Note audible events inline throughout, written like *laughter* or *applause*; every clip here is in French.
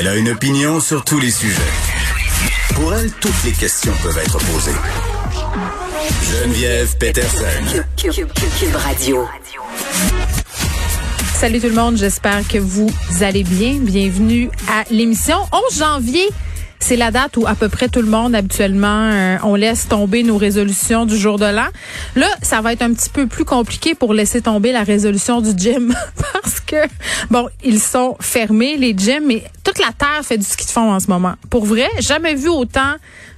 Elle a une opinion sur tous les sujets. Pour elle, toutes les questions peuvent être posées. Geneviève Peterson. Cube Radio. Salut tout le monde, j'espère que vous allez bien. Bienvenue à l'émission 11 janvier. C'est la date où à peu près tout le monde habituellement euh, on laisse tomber nos résolutions du jour de l'an. Là, ça va être un petit peu plus compliqué pour laisser tomber la résolution du gym *laughs* parce bon, ils sont fermés les gyms mais toute la terre fait du ski de fond en ce moment. Pour vrai, jamais vu autant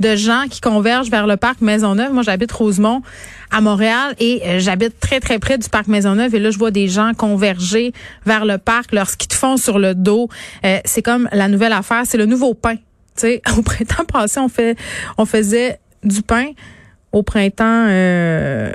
de gens qui convergent vers le parc Maisonneuve. Moi, j'habite Rosemont à Montréal et euh, j'habite très très près du parc Maisonneuve et là je vois des gens converger vers le parc, leur ski de fond sur le dos. Euh, c'est comme la nouvelle affaire, c'est le nouveau pain. Tu sais, *laughs* au printemps passé, on fait, on faisait du pain. Au printemps euh,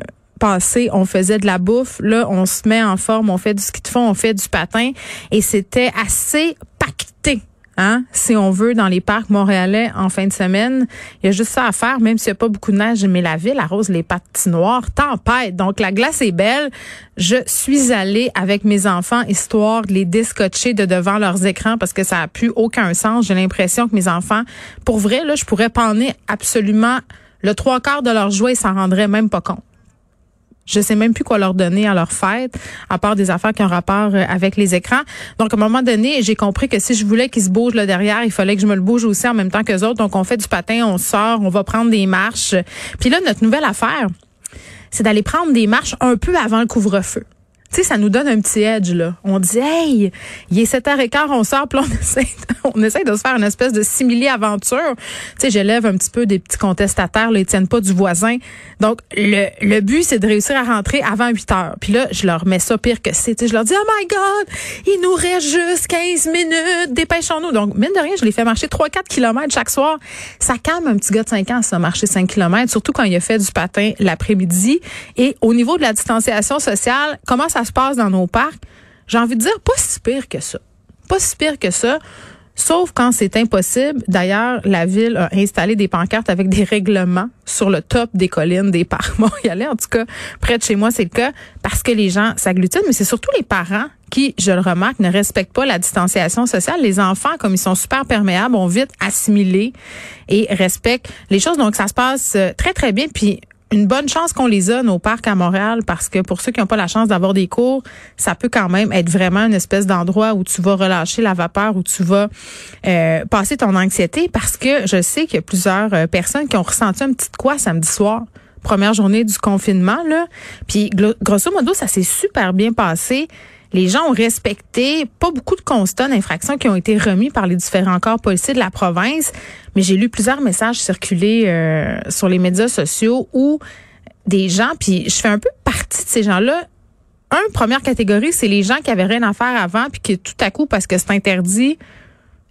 on faisait de la bouffe. Là, on se met en forme, on fait du ski de fond, on fait du patin, et c'était assez pacté. Hein, si on veut, dans les parcs montréalais en fin de semaine. Il y a juste ça à faire, même s'il n'y a pas beaucoup de neige, mais la ville arrose les patinoires. Tempête. Donc, la glace est belle. Je suis allée avec mes enfants, histoire de les descotcher de devant leurs écrans parce que ça a plus aucun sens. J'ai l'impression que mes enfants, pour vrai, là, je pourrais panner absolument le trois quarts de leur joie et s'en rendraient même pas compte. Je sais même plus quoi leur donner à leur fête, à part des affaires qui ont rapport euh, avec les écrans. Donc, à un moment donné, j'ai compris que si je voulais qu'ils se bougent là derrière, il fallait que je me le bouge aussi en même temps que autres. Donc, on fait du patin, on sort, on va prendre des marches. Puis là, notre nouvelle affaire, c'est d'aller prendre des marches un peu avant le couvre-feu. Tu sais, ça nous donne un petit edge, là. On dit, hey, il est 7h15, on sort, *laughs* puis on essaie, on essaie de se faire une espèce de simili-aventure. Tu sais, j'élève un petit peu des petits contestataires, là, ils tiennent pas du voisin. Donc, le, le but, c'est de réussir à rentrer avant 8 heures. Puis là, je leur mets ça pire que c'est. Je leur dis, oh my God, il nous reste juste 15 minutes, dépêchons-nous. Donc, mine de rien, je les fais marcher 3-4 kilomètres chaque soir. Ça calme un petit gars de 5 ans, ça, marcher 5 kilomètres, surtout quand il a fait du patin l'après-midi. Et au niveau de la distanciation sociale, comment ça ça se passe dans nos parcs, j'ai envie de dire pas si pire que ça. Pas si pire que ça. Sauf quand c'est impossible. D'ailleurs, la ville a installé des pancartes avec des règlements sur le top des collines des parcs *laughs* montréalais. En tout cas, près de chez moi, c'est le cas parce que les gens s'agglutinent, mais c'est surtout les parents qui, je le remarque, ne respectent pas la distanciation sociale. Les enfants, comme ils sont super perméables, ont vite assimilé et respectent les choses. Donc, ça se passe euh, très, très bien. Puis, une bonne chance qu'on les a, nos parcs à Montréal, parce que pour ceux qui n'ont pas la chance d'avoir des cours, ça peut quand même être vraiment une espèce d'endroit où tu vas relâcher la vapeur, où tu vas euh, passer ton anxiété, parce que je sais qu'il y a plusieurs euh, personnes qui ont ressenti un petit quoi samedi soir première journée du confinement là. Puis grosso modo, ça s'est super bien passé. Les gens ont respecté pas beaucoup de constats d'infractions qui ont été remis par les différents corps policiers de la province, mais j'ai lu plusieurs messages circuler euh, sur les médias sociaux où des gens, puis je fais un peu partie de ces gens-là. Un, première catégorie, c'est les gens qui avaient rien à faire avant, puis qui tout à coup, parce que c'est interdit,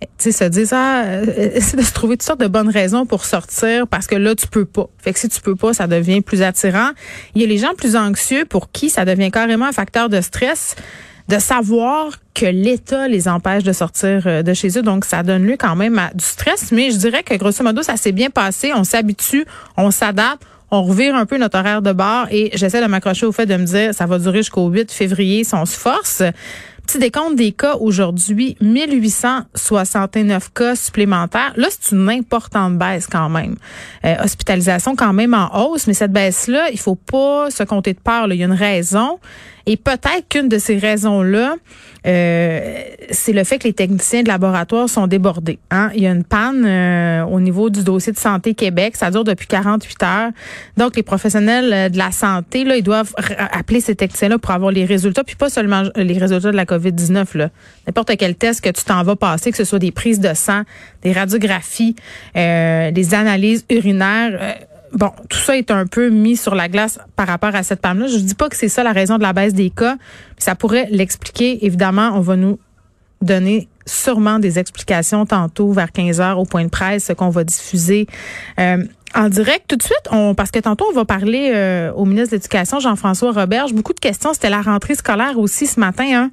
tu sais, se disent, ah, euh, essaie de se trouver toutes sortes de bonnes raisons pour sortir parce que là, tu peux pas. Fait que si tu peux pas, ça devient plus attirant. Il y a les gens plus anxieux pour qui ça devient carrément un facteur de stress de savoir que l'État les empêche de sortir euh, de chez eux. Donc, ça donne lieu quand même à du stress. Mais je dirais que grosso modo, ça s'est bien passé. On s'habitue, on s'adapte. On revire un peu notre horaire de bar et j'essaie de m'accrocher au fait de me dire ça va durer jusqu'au 8 février si on se force. Petit décompte des cas aujourd'hui, 1869 cas supplémentaires. Là, c'est une importante baisse quand même. Euh, hospitalisation quand même en hausse, mais cette baisse-là, il faut pas se compter de peur. Il y a une raison. Et peut-être qu'une de ces raisons-là, euh, c'est le fait que les techniciens de laboratoire sont débordés. Hein? Il y a une panne euh, au niveau du dossier de santé Québec. Ça dure depuis 48 heures. Donc, les professionnels euh, de la santé, là, ils doivent appeler ces techniciens-là pour avoir les résultats, puis pas seulement les résultats de la COVID-19. N'importe quel test que tu t'en vas passer, que ce soit des prises de sang, des radiographies, des analyses urinaires bon, tout ça est un peu mis sur la glace par rapport à cette panne-là. Je ne dis pas que c'est ça la raison de la baisse des cas. Ça pourrait l'expliquer. Évidemment, on va nous donner sûrement des explications tantôt vers 15 heures au point de presse, ce qu'on va diffuser euh, en direct tout de suite. On, parce que tantôt, on va parler euh, au ministre de l'Éducation, Jean-François Roberge. Beaucoup de questions. C'était la rentrée scolaire aussi ce matin. Hein.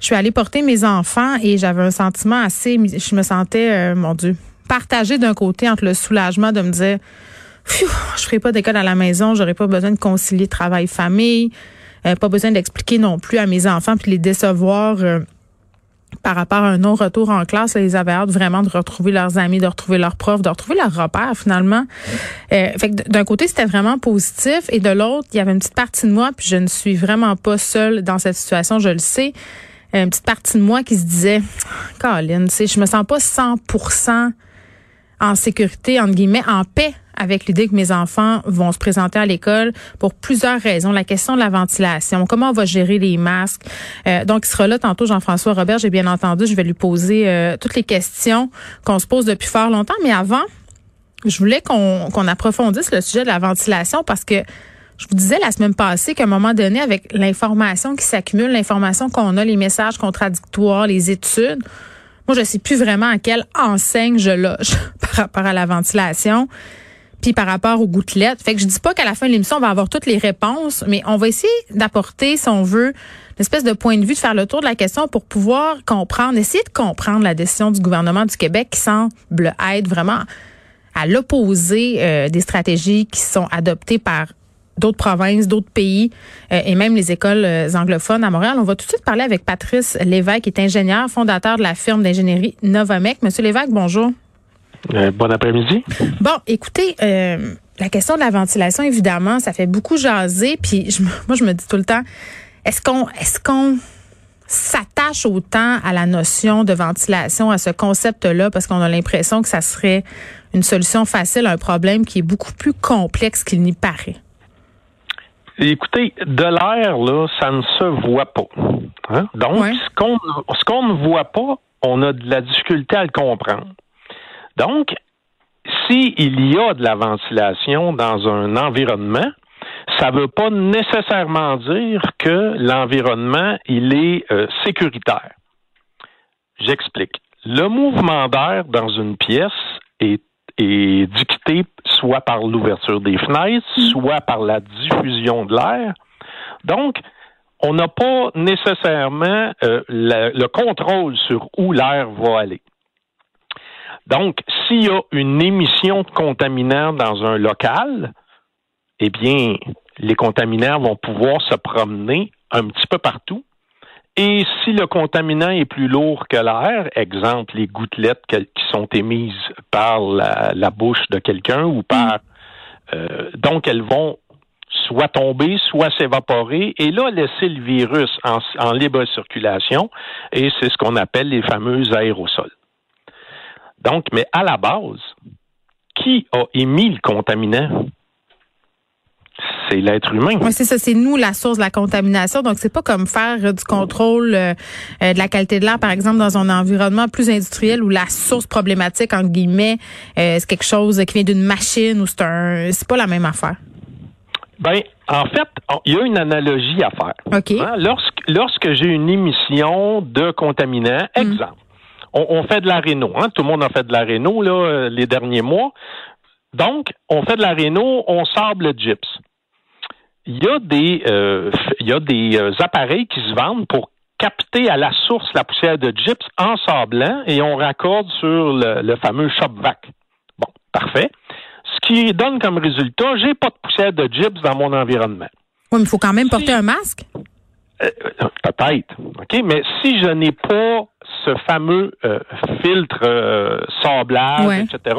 Je suis allée porter mes enfants et j'avais un sentiment assez... Je me sentais, euh, mon Dieu, partagée d'un côté entre le soulagement de me dire je je ferai pas d'école à la maison, j'aurais pas besoin de concilier travail-famille, euh, pas besoin d'expliquer non plus à mes enfants puis les décevoir. Euh, par rapport à un non-retour en classe, les avaient hâte vraiment de retrouver leurs amis, de retrouver leurs profs, de retrouver leurs repères finalement. Euh, fait d'un côté, c'était vraiment positif et de l'autre, il y avait une petite partie de moi, puis je ne suis vraiment pas seule dans cette situation, je le sais. Une petite partie de moi qui se disait, Colin, tu sais, je me sens pas 100% en sécurité, entre guillemets, en paix avec l'idée que mes enfants vont se présenter à l'école pour plusieurs raisons. La question de la ventilation, comment on va gérer les masques. Euh, donc, il sera là tantôt, Jean-François Robert, j'ai bien entendu. Je vais lui poser euh, toutes les questions qu'on se pose depuis fort longtemps. Mais avant, je voulais qu'on approfondisse le sujet de la ventilation parce que je vous disais la semaine passée qu'à un moment donné, avec l'information qui s'accumule, l'information qu'on a, les messages contradictoires, les études, moi, je sais plus vraiment à quelle enseigne je loge *laughs* par rapport à la ventilation puis par rapport aux gouttelettes. Fait que je dis pas qu'à la fin de l'émission, on va avoir toutes les réponses, mais on va essayer d'apporter, si on veut, une espèce de point de vue, de faire le tour de la question pour pouvoir comprendre, essayer de comprendre la décision du gouvernement du Québec qui semble être vraiment à l'opposé euh, des stratégies qui sont adoptées par d'autres provinces, d'autres pays euh, et même les écoles euh, anglophones à Montréal. On va tout de suite parler avec Patrice Lévesque, qui est ingénieur, fondateur de la firme d'ingénierie Novamec. Monsieur Lévesque, bonjour. Euh, bon après-midi. Bon, écoutez, la question de la ventilation, évidemment, ça fait beaucoup jaser. Puis moi, je me dis tout le temps, est-ce qu'on, est-ce qu'on s'attache autant à la notion de ventilation, à ce concept-là, parce qu'on a l'impression que ça serait une solution facile à un problème qui est beaucoup plus complexe qu'il n'y paraît? Écoutez, de l'air, là, ça ne se voit pas. Hein? Donc, ce qu'on ce qu'on ne voit pas, on a de la difficulté à le comprendre. Donc, s'il y a de la ventilation dans un environnement, ça ne veut pas nécessairement dire que l'environnement il est euh, sécuritaire. J'explique. Le mouvement d'air dans une pièce est est dicté soit par l'ouverture des fenêtres, mm. soit par la diffusion de l'air. Donc, on n'a pas nécessairement euh, le, contrôle sur où l'air va aller. Donc, s'il y a une émission de contaminants dans un local, eh bien, les contaminants vont pouvoir se promener un petit peu partout et si le contaminant est plus lourd que l'air, exemple les gouttelettes qui sont émises par la, bouche de quelqu'un ou par euh, donc elles vont soit tomber, soit s'évaporer, et là laisser le virus en, en libre circulation, et c'est ce qu'on appelle les fameux aérosols. Donc, mais à la base, qui a émis le contaminant? C'est l'être humain. Oui, c'est ça, c'est nous la source de la contamination. Donc, c'est pas comme faire du contrôle euh, euh, de la qualité de l'air, par exemple, dans un environnement plus industriel où la source problématique, entre guillemets, euh, c'est quelque chose qui vient d'une machine ou c'est un, c'est pas la même affaire. Ben, en fait, il y a une analogie à faire. OK. Hein, lorsque, lorsque j'ai une émission de contaminants, mm. exemple, on, fait de la réno, hein, tout le monde a fait de la réno là, les derniers mois. Donc, on fait de la réno, on sable le gyps il y a des, euh, il y a des euh, appareils qui se vendent pour capter à la source la poussière de gyps en sablant et on raccorde sur le, fameux shop vac. Bon, parfait. Ce qui donne comme résultat, j'ai pas de poussière de gyps dans mon environnement. Oui, mais il faut quand même porter un masque. Euh, peut-être. OK, mais si je n'ai pas ce fameux filtre sablage, etc.,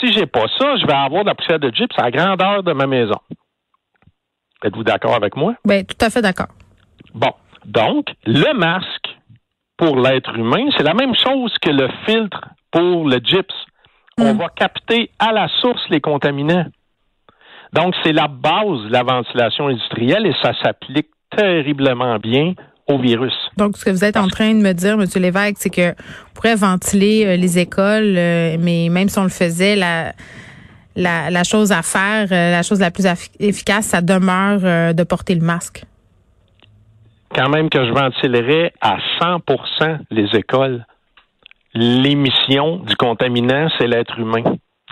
si j'ai pas ça, je vais avoir de la poussière de gyps à la grandeur de ma maison. Êtes-vous d'accord avec moi? Bien, tout à fait d'accord. Bon. Donc, le masque pour l'être humain, c'est la même chose que le filtre pour le gyps. On hmm. va capter à la source les contaminants. Donc, c'est la base de la ventilation industrielle et ça s'applique terriblement bien au virus. Donc, ce que vous êtes en train de me dire, M. Lévesque, c'est que on pourrait ventiler euh, les écoles, euh, mais même si on le faisait, la la, chose à faire, euh, la chose la plus efficace, ça demeure euh, de porter le masque? Quand même que je ventilerais à 100% les écoles. L'émission du contaminant, c'est l'être humain.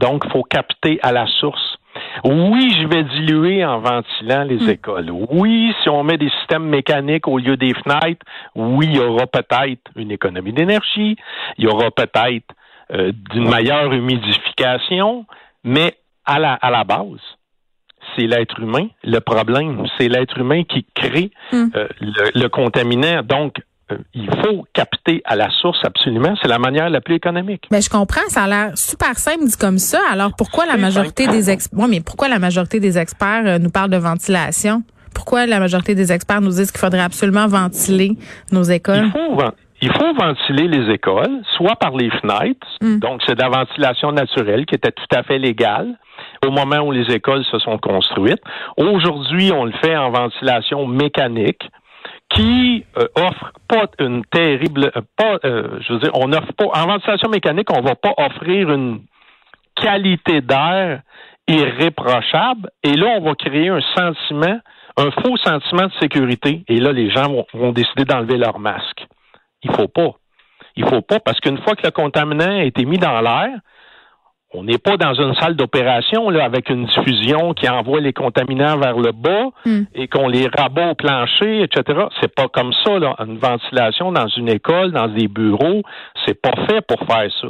Donc, il faut capter à la source. Oui, je vais diluer en ventilant les hmm. écoles. Oui, si on met des systèmes mécaniques au lieu des fenêtres, oui, il y aura peut-être une économie d'énergie, il y aura peut-être euh, d'une meilleure humidification, mais à la, à la base, c'est l'être humain. Le problème, c'est l'être humain qui crée hmm. euh, le, contaminant. Donc, euh, il faut capter à la source absolument. C'est la manière la plus économique. Mais je comprends, ça a l'air super simple dit comme ça. Alors pourquoi la majorité des experts, mais pourquoi la majorité des experts euh, nous parlent de ventilation? Pourquoi la majorité des experts nous disent qu'il faudrait absolument ventiler nos écoles? Il faut, il faut ventiler les écoles, soit par les fenêtres, hmm. donc c'est de la ventilation naturelle qui était tout à fait légale au moment où les écoles se sont construites. Aujourd'hui, on le fait en ventilation mécanique qui euh, offre pas une terrible euh, pas euh, je veux dire on offre pas en ventilation mécanique on va pas offrir une qualité d'air irréprochable et là on va créer un sentiment un faux sentiment de sécurité et là les gens vont, vont décider d'enlever leur masque il faut pas il faut pas parce qu'une fois que le contaminant a été mis dans l'air on n'est pas dans une salle d'opération là avec une diffusion qui envoie les contaminants vers le bas hmm. et qu'on les rabat au plancher, etc. C'est pas comme ça là. Une ventilation dans une école, dans des bureaux, c'est pas fait pour faire ça.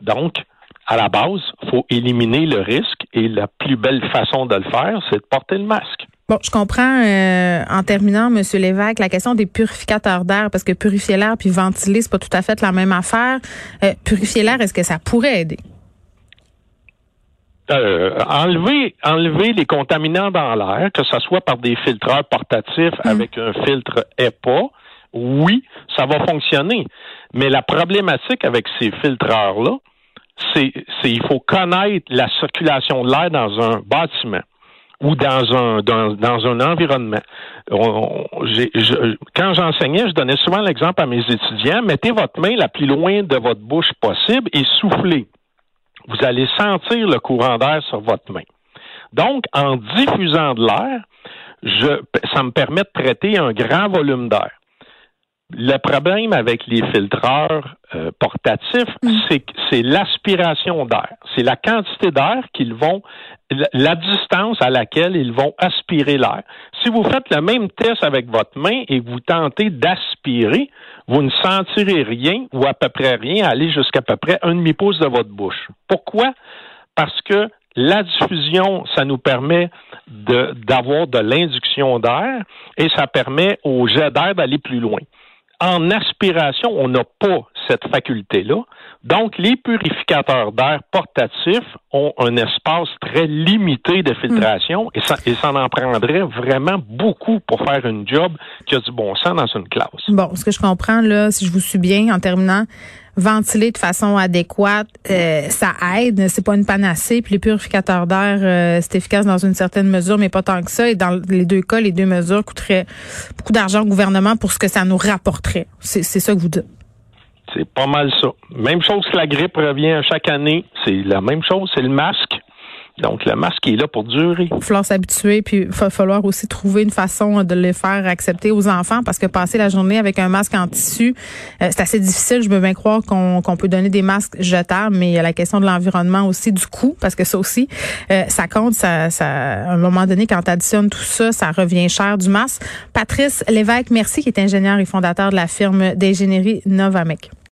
Donc, à la base, faut éliminer le risque et la plus belle façon de le faire, c'est de porter le masque. Bon, je comprends euh, en terminant, Monsieur Lévesque, la question des purificateurs d'air, parce que purifier l'air puis ventiler, c'est pas tout à fait la même affaire. Euh, purifier l'air, est-ce que ça pourrait aider? Euh, enlever, enlever les contaminants dans l'air, que ce soit par des filtreurs portatifs mm. avec un filtre EPA, oui, ça va fonctionner. Mais la problématique avec ces filtreurs-là, c'est, c'est il faut connaître la circulation de l'air dans un bâtiment ou dans un dans, dans un environnement. quand j'enseignais, je donnais souvent l'exemple à mes étudiants mettez votre main la plus loin de votre bouche possible et soufflez. Vous allez sentir le courant d'air sur votre main. Donc, en diffusant de l'air, ça me permet de traiter un grand volume d'air. Le problème avec les filtreurs euh, portatifs, mm. c'est c'est l'aspiration d'air. C'est la quantité d'air qu'ils vont, la distance à laquelle ils vont aspirer l'air. Si vous faites le même test avec votre main et que vous tentez d'aspirer, vous ne sentirez rien ou à peu près rien aller jusqu'à peu près un demi-pouce de votre bouche. Pourquoi? Parce que la diffusion, ça nous permet d'avoir de, de l'induction d'air et ça permet au jet d'air d'aller plus loin. En aspiration, on n'a pas cette faculté-là. Donc, les purificateurs d'air portatifs ont un espace très limité de filtration et, ça, et en prendrait vraiment beaucoup pour faire une job qui a du bon sens dans une classe. Bon, ce que je comprends, là, si je vous suis bien, en terminant, ventiler de façon adéquate, euh, ça aide. C'est pas une panacée. Puis les purificateurs d'air, euh, c'est efficace dans une certaine mesure, mais pas tant que ça. Et dans les deux cas, les deux mesures coûteraient beaucoup d'argent au gouvernement pour ce que ça nous rapporterait. C'est ça que vous dites. C'est pas mal ça. Même chose que la grippe revient chaque année. C'est la même chose, c'est le masque. Donc, le masque est là pour durer. Il va falloir s'habituer, puis il va falloir aussi trouver une façon de le faire accepter aux enfants, parce que passer la journée avec un masque en tissu, euh, c'est assez difficile. Je veux bien croire qu'on peut donner des masques jetables, mais il y a la question de l'environnement aussi, du coût, parce que ça aussi, euh, ça compte. Ça, ça, à un moment donné, quand tu additionnes tout ça, ça revient cher du masque. Patrice Lévesque, merci, qui est ingénieur et fondateur de la firme d'ingénierie Novamec.